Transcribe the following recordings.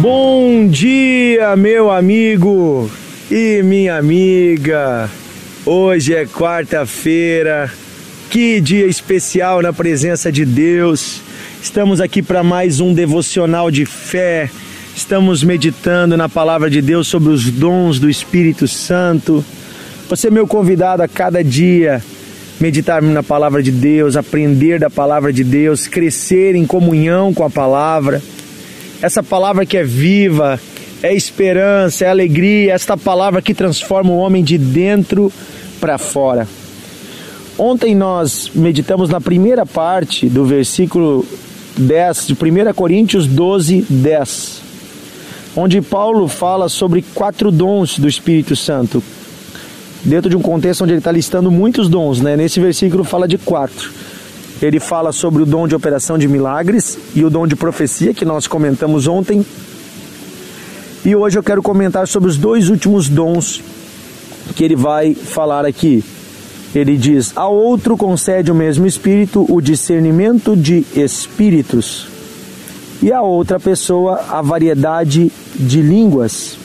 Bom dia, meu amigo e minha amiga. Hoje é quarta-feira. Que dia especial na presença de Deus. Estamos aqui para mais um devocional de fé. Estamos meditando na palavra de Deus sobre os dons do Espírito Santo. Você é meu convidado a cada dia meditar na palavra de Deus, aprender da palavra de Deus, crescer em comunhão com a palavra. Essa palavra que é viva, é esperança, é alegria, esta palavra que transforma o homem de dentro para fora. Ontem nós meditamos na primeira parte do versículo 10 de 1 Coríntios 12, 10, onde Paulo fala sobre quatro dons do Espírito Santo, dentro de um contexto onde ele está listando muitos dons, né? Nesse versículo fala de quatro. Ele fala sobre o dom de operação de milagres e o dom de profecia que nós comentamos ontem. E hoje eu quero comentar sobre os dois últimos dons que ele vai falar aqui. Ele diz: A outro concede o mesmo Espírito o discernimento de espíritos, e a outra pessoa a variedade de línguas,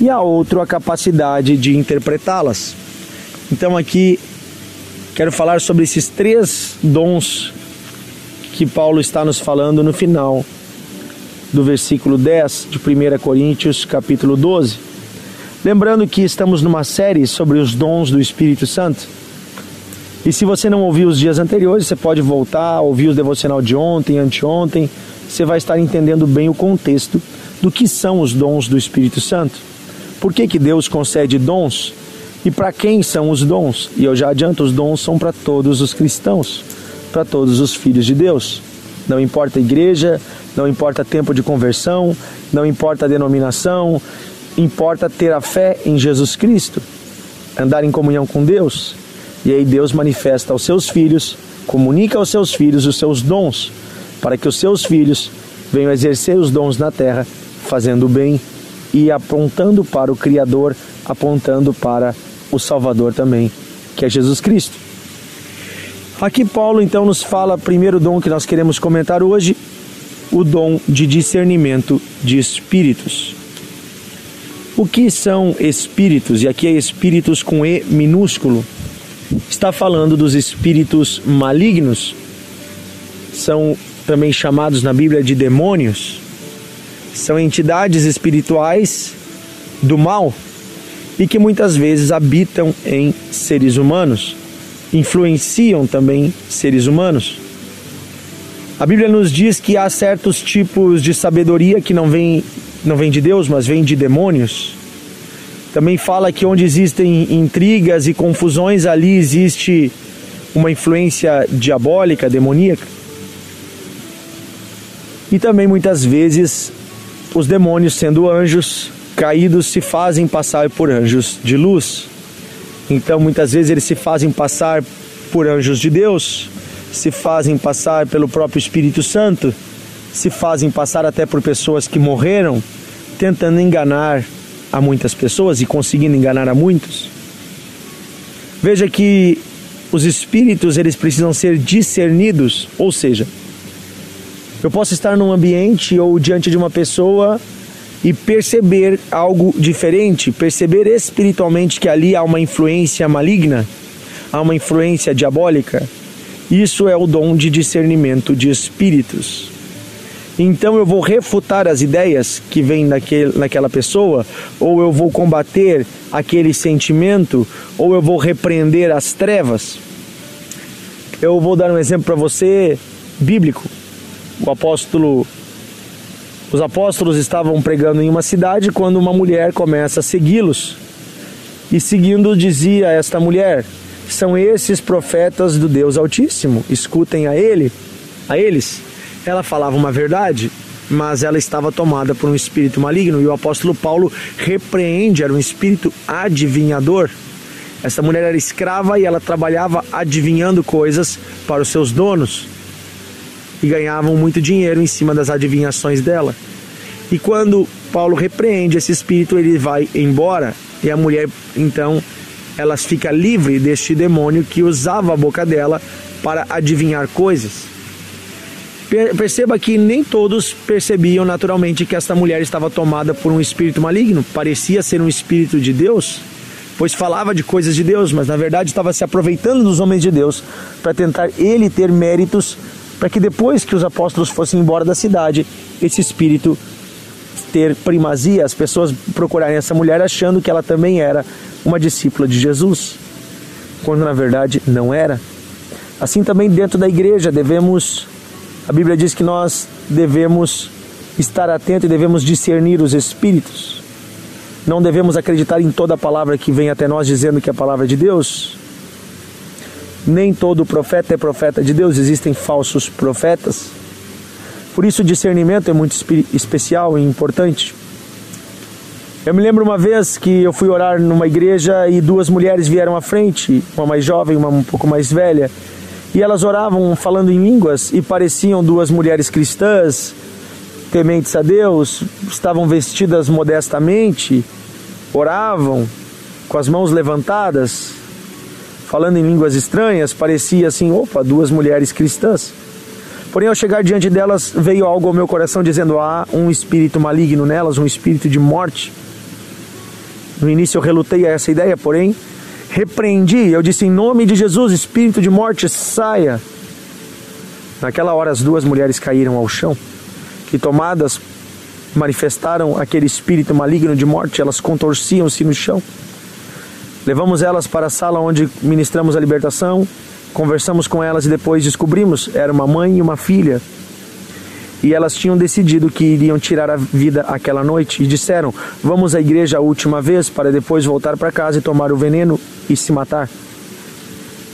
e a outro a capacidade de interpretá-las. Então aqui quero falar sobre esses três dons que Paulo está nos falando no final do versículo 10 de 1 Coríntios, capítulo 12. Lembrando que estamos numa série sobre os dons do Espírito Santo. E se você não ouviu os dias anteriores, você pode voltar, ouvir o devocional de ontem, anteontem, você vai estar entendendo bem o contexto do que são os dons do Espírito Santo. Por que, que Deus concede dons? E para quem são os dons? E eu já adianto, os dons são para todos os cristãos, para todos os filhos de Deus. Não importa a igreja, não importa tempo de conversão, não importa a denominação, importa ter a fé em Jesus Cristo, andar em comunhão com Deus. E aí Deus manifesta aos seus filhos, comunica aos seus filhos os seus dons, para que os seus filhos venham exercer os dons na terra, fazendo o bem e apontando para o Criador, apontando para o Salvador também, que é Jesus Cristo. Aqui Paulo então nos fala primeiro dom que nós queremos comentar hoje, o dom de discernimento de espíritos. O que são espíritos? E aqui é espíritos com E minúsculo. Está falando dos espíritos malignos. São também chamados na Bíblia de demônios são entidades espirituais do mal e que muitas vezes habitam em seres humanos, influenciam também seres humanos. A Bíblia nos diz que há certos tipos de sabedoria que não vem, não vem de Deus, mas vem de demônios. Também fala que onde existem intrigas e confusões, ali existe uma influência diabólica, demoníaca. E também muitas vezes os demônios, sendo anjos caídos, se fazem passar por anjos de luz. Então, muitas vezes, eles se fazem passar por anjos de Deus, se fazem passar pelo próprio Espírito Santo, se fazem passar até por pessoas que morreram, tentando enganar a muitas pessoas e conseguindo enganar a muitos. Veja que os espíritos eles precisam ser discernidos, ou seja, eu posso estar num ambiente ou diante de uma pessoa e perceber algo diferente, perceber espiritualmente que ali há uma influência maligna, há uma influência diabólica. Isso é o dom de discernimento de espíritos. Então eu vou refutar as ideias que vêm naquele, naquela pessoa, ou eu vou combater aquele sentimento, ou eu vou repreender as trevas. Eu vou dar um exemplo para você bíblico o apóstolo os apóstolos estavam pregando em uma cidade quando uma mulher começa a segui-los. E seguindo dizia esta mulher: São esses profetas do Deus Altíssimo, escutem a ele, a eles. Ela falava uma verdade, mas ela estava tomada por um espírito maligno e o apóstolo Paulo repreende, era um espírito adivinhador. Essa mulher era escrava e ela trabalhava adivinhando coisas para os seus donos e ganhavam muito dinheiro em cima das adivinhações dela. E quando Paulo repreende esse espírito, ele vai embora e a mulher então ela fica livre deste demônio que usava a boca dela para adivinhar coisas. Perceba que nem todos percebiam naturalmente que esta mulher estava tomada por um espírito maligno. Parecia ser um espírito de Deus, pois falava de coisas de Deus, mas na verdade estava se aproveitando dos homens de Deus para tentar ele ter méritos para que depois que os apóstolos fossem embora da cidade, esse espírito ter primazia, as pessoas procurarem essa mulher achando que ela também era uma discípula de Jesus, quando na verdade não era. Assim também dentro da igreja devemos a Bíblia diz que nós devemos estar atentos e devemos discernir os espíritos. Não devemos acreditar em toda palavra que vem até nós dizendo que é a palavra de Deus. Nem todo profeta é profeta de Deus, existem falsos profetas. Por isso o discernimento é muito especial e importante. Eu me lembro uma vez que eu fui orar numa igreja e duas mulheres vieram à frente, uma mais jovem, uma um pouco mais velha, e elas oravam falando em línguas e pareciam duas mulheres cristãs, tementes a Deus, estavam vestidas modestamente, oravam com as mãos levantadas, falando em línguas estranhas, parecia assim, opa, duas mulheres cristãs. Porém, ao chegar diante delas, veio algo ao meu coração dizendo: há um espírito maligno nelas, um espírito de morte. No início eu relutei a essa ideia, porém, repreendi, eu disse em nome de Jesus, espírito de morte, saia. Naquela hora as duas mulheres caíram ao chão e tomadas manifestaram aquele espírito maligno de morte, elas contorciam-se no chão. Levamos elas para a sala onde ministramos a libertação, conversamos com elas e depois descobrimos era uma mãe e uma filha e elas tinham decidido que iriam tirar a vida aquela noite e disseram: Vamos à igreja a última vez para depois voltar para casa e tomar o veneno e se matar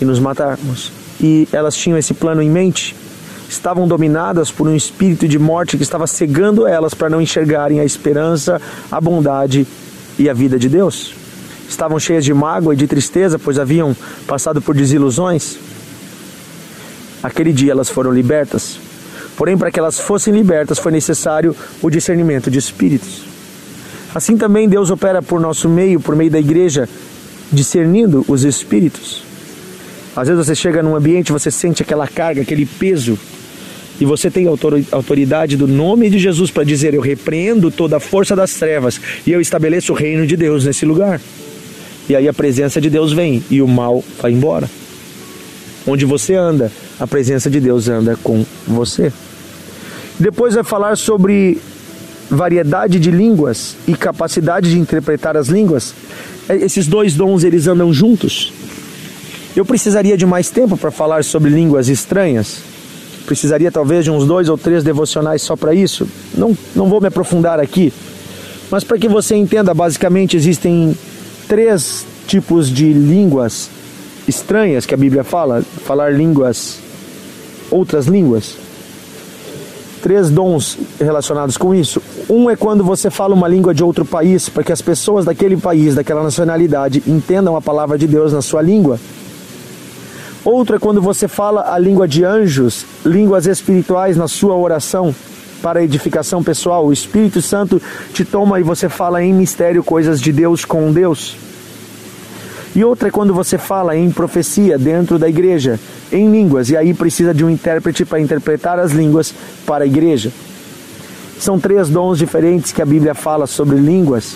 e nos matarmos. E elas tinham esse plano em mente. Estavam dominadas por um espírito de morte que estava cegando elas para não enxergarem a esperança, a bondade e a vida de Deus. Estavam cheias de mágoa e de tristeza, pois haviam passado por desilusões. Aquele dia elas foram libertas Porém, para que elas fossem libertas, foi necessário o discernimento de espíritos. Assim também Deus opera por nosso meio, por meio da igreja, discernindo os espíritos. Às vezes você chega num ambiente, você sente aquela carga, aquele peso, e você tem autoridade do nome de Jesus para dizer: Eu repreendo toda a força das trevas e eu estabeleço o reino de Deus nesse lugar. E aí a presença de Deus vem e o mal vai embora. Onde você anda, a presença de Deus anda com você. Depois vai falar sobre variedade de línguas e capacidade de interpretar as línguas. É, esses dois dons eles andam juntos. Eu precisaria de mais tempo para falar sobre línguas estranhas. Precisaria talvez de uns dois ou três devocionais só para isso. Não, não vou me aprofundar aqui. Mas para que você entenda, basicamente existem três tipos de línguas estranhas que a Bíblia fala, falar línguas, outras línguas. Três dons relacionados com isso. Um é quando você fala uma língua de outro país, para que as pessoas daquele país, daquela nacionalidade, entendam a palavra de Deus na sua língua. Outro é quando você fala a língua de anjos, línguas espirituais na sua oração para edificação pessoal. O Espírito Santo te toma e você fala em mistério coisas de Deus com Deus. E outra é quando você fala em profecia dentro da igreja, em línguas, e aí precisa de um intérprete para interpretar as línguas para a igreja. São três dons diferentes que a Bíblia fala sobre línguas,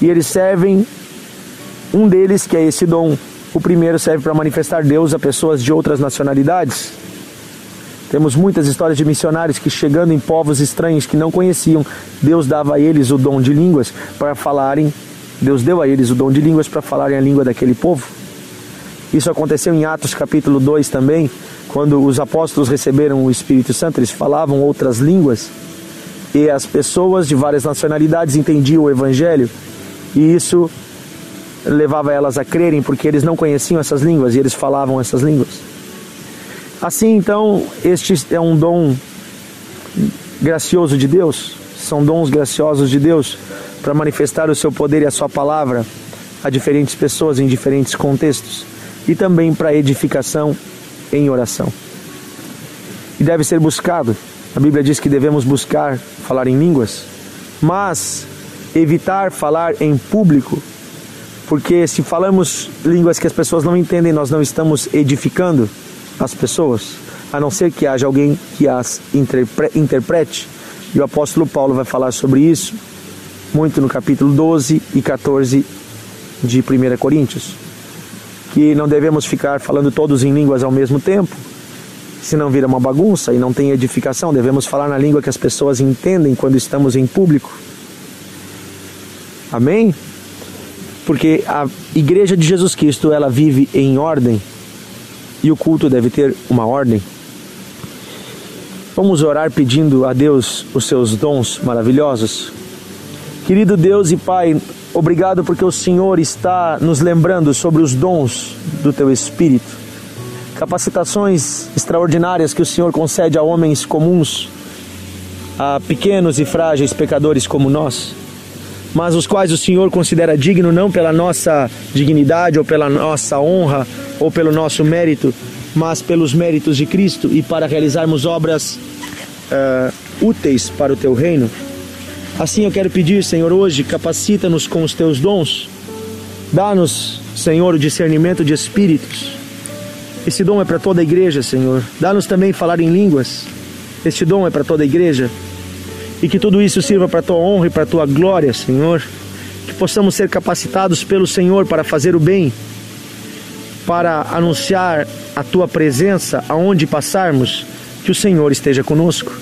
e eles servem, um deles que é esse dom. O primeiro serve para manifestar Deus a pessoas de outras nacionalidades. Temos muitas histórias de missionários que, chegando em povos estranhos que não conheciam, Deus dava a eles o dom de línguas para falarem Deus deu a eles o dom de línguas para falarem a língua daquele povo. Isso aconteceu em Atos capítulo 2 também, quando os apóstolos receberam o Espírito Santo, eles falavam outras línguas e as pessoas de várias nacionalidades entendiam o Evangelho e isso levava elas a crerem porque eles não conheciam essas línguas e eles falavam essas línguas. Assim então, este é um dom gracioso de Deus, são dons graciosos de Deus para manifestar o seu poder e a sua palavra a diferentes pessoas em diferentes contextos e também para edificação em oração. E deve ser buscado. A Bíblia diz que devemos buscar falar em línguas, mas evitar falar em público, porque se falamos línguas que as pessoas não entendem, nós não estamos edificando as pessoas. a não ser que haja alguém que as interprete. E o apóstolo Paulo vai falar sobre isso muito no capítulo 12 e 14 de 1 Coríntios. Que não devemos ficar falando todos em línguas ao mesmo tempo, senão vira uma bagunça e não tem edificação. Devemos falar na língua que as pessoas entendem quando estamos em público. Amém? Porque a igreja de Jesus Cristo, ela vive em ordem e o culto deve ter uma ordem. Vamos orar pedindo a Deus os seus dons maravilhosos. Querido Deus e Pai, obrigado porque o Senhor está nos lembrando sobre os dons do teu Espírito. Capacitações extraordinárias que o Senhor concede a homens comuns, a pequenos e frágeis pecadores como nós, mas os quais o Senhor considera digno não pela nossa dignidade ou pela nossa honra ou pelo nosso mérito, mas pelos méritos de Cristo e para realizarmos obras uh, úteis para o teu reino. Assim eu quero pedir, Senhor, hoje, capacita-nos com os teus dons. Dá-nos, Senhor, o discernimento de espíritos. Esse dom é para toda a igreja, Senhor. Dá-nos também falar em línguas. Este dom é para toda a igreja. E que tudo isso sirva para a tua honra e para a tua glória, Senhor. Que possamos ser capacitados pelo Senhor para fazer o bem, para anunciar a tua presença aonde passarmos que o Senhor esteja conosco.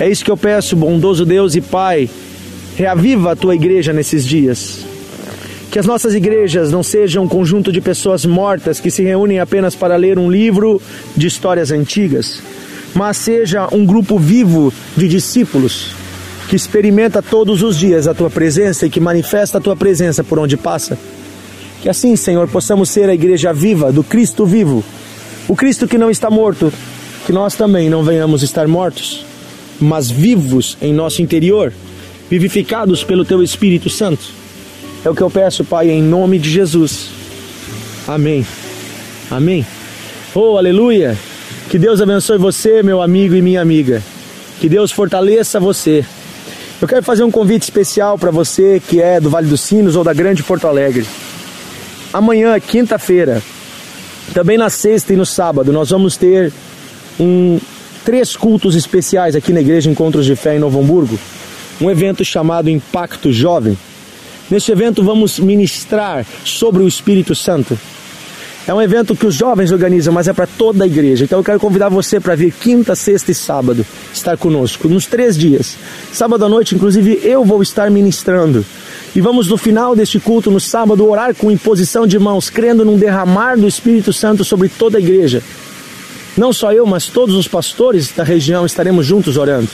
É isso que eu peço, bondoso Deus e Pai. Reaviva a tua igreja nesses dias. Que as nossas igrejas não sejam um conjunto de pessoas mortas que se reúnem apenas para ler um livro de histórias antigas, mas seja um grupo vivo de discípulos que experimenta todos os dias a tua presença e que manifesta a tua presença por onde passa. Que assim, Senhor, possamos ser a igreja viva do Cristo vivo, o Cristo que não está morto, que nós também não venhamos estar mortos, mas vivos em nosso interior, vivificados pelo Teu Espírito Santo. É o que eu peço, Pai, em nome de Jesus. Amém. Amém. Oh, aleluia. Que Deus abençoe você, meu amigo e minha amiga. Que Deus fortaleça você. Eu quero fazer um convite especial para você que é do Vale dos Sinos ou da Grande Porto Alegre. Amanhã, quinta-feira, também na sexta e no sábado, nós vamos ter um, três cultos especiais aqui na Igreja Encontros de Fé em Novo Hamburgo. Um evento chamado Impacto Jovem. Neste evento vamos ministrar sobre o Espírito Santo. É um evento que os jovens organizam, mas é para toda a igreja. Então eu quero convidar você para vir quinta, sexta e sábado estar conosco, nos três dias. Sábado à noite, inclusive, eu vou estar ministrando. E vamos no final deste culto, no sábado, orar com imposição de mãos, crendo num derramar do Espírito Santo sobre toda a igreja. Não só eu, mas todos os pastores da região estaremos juntos orando.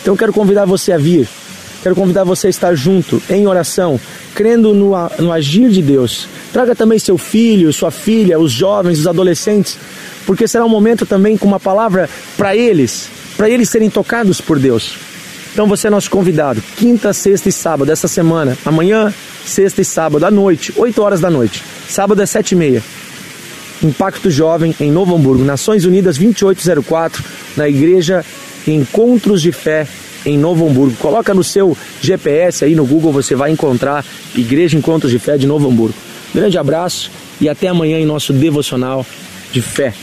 Então quero convidar você a vir. Quero convidar você a estar junto, em oração, crendo no, no agir de Deus. Traga também seu filho, sua filha, os jovens, os adolescentes, porque será um momento também com uma palavra para eles, para eles serem tocados por Deus. Então você é nosso convidado, quinta, sexta e sábado dessa semana, amanhã, sexta e sábado, à noite, 8 horas da noite. Sábado é sete e meia. Impacto Jovem em Novo Hamburgo, Nações Unidas 2804, na Igreja Encontros de Fé em Novo Hamburgo. Coloca no seu GPS aí no Google, você vai encontrar Igreja Encontros de Fé de Novo Hamburgo. Grande abraço e até amanhã em nosso devocional de fé.